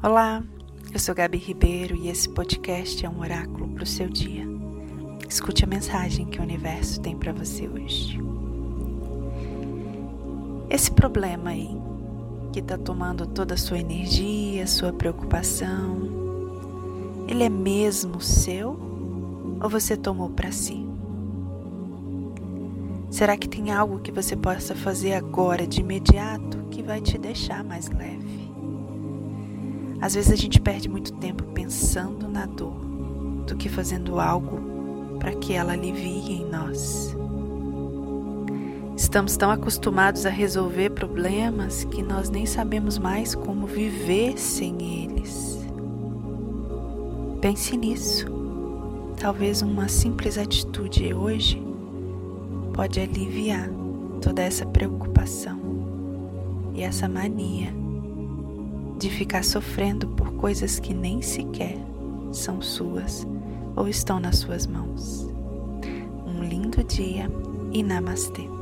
Olá, eu sou Gabi Ribeiro e esse podcast é um oráculo para o seu dia. Escute a mensagem que o universo tem para você hoje. Esse problema aí, que está tomando toda a sua energia, sua preocupação, ele é mesmo seu ou você tomou para si? Será que tem algo que você possa fazer agora de imediato que vai te deixar mais leve? Às vezes a gente perde muito tempo pensando na dor do que fazendo algo para que ela alivie em nós. Estamos tão acostumados a resolver problemas que nós nem sabemos mais como viver sem eles. Pense nisso. Talvez uma simples atitude hoje pode aliviar toda essa preocupação e essa mania de ficar sofrendo por coisas que nem sequer são suas ou estão nas suas mãos. Um lindo dia e namastê.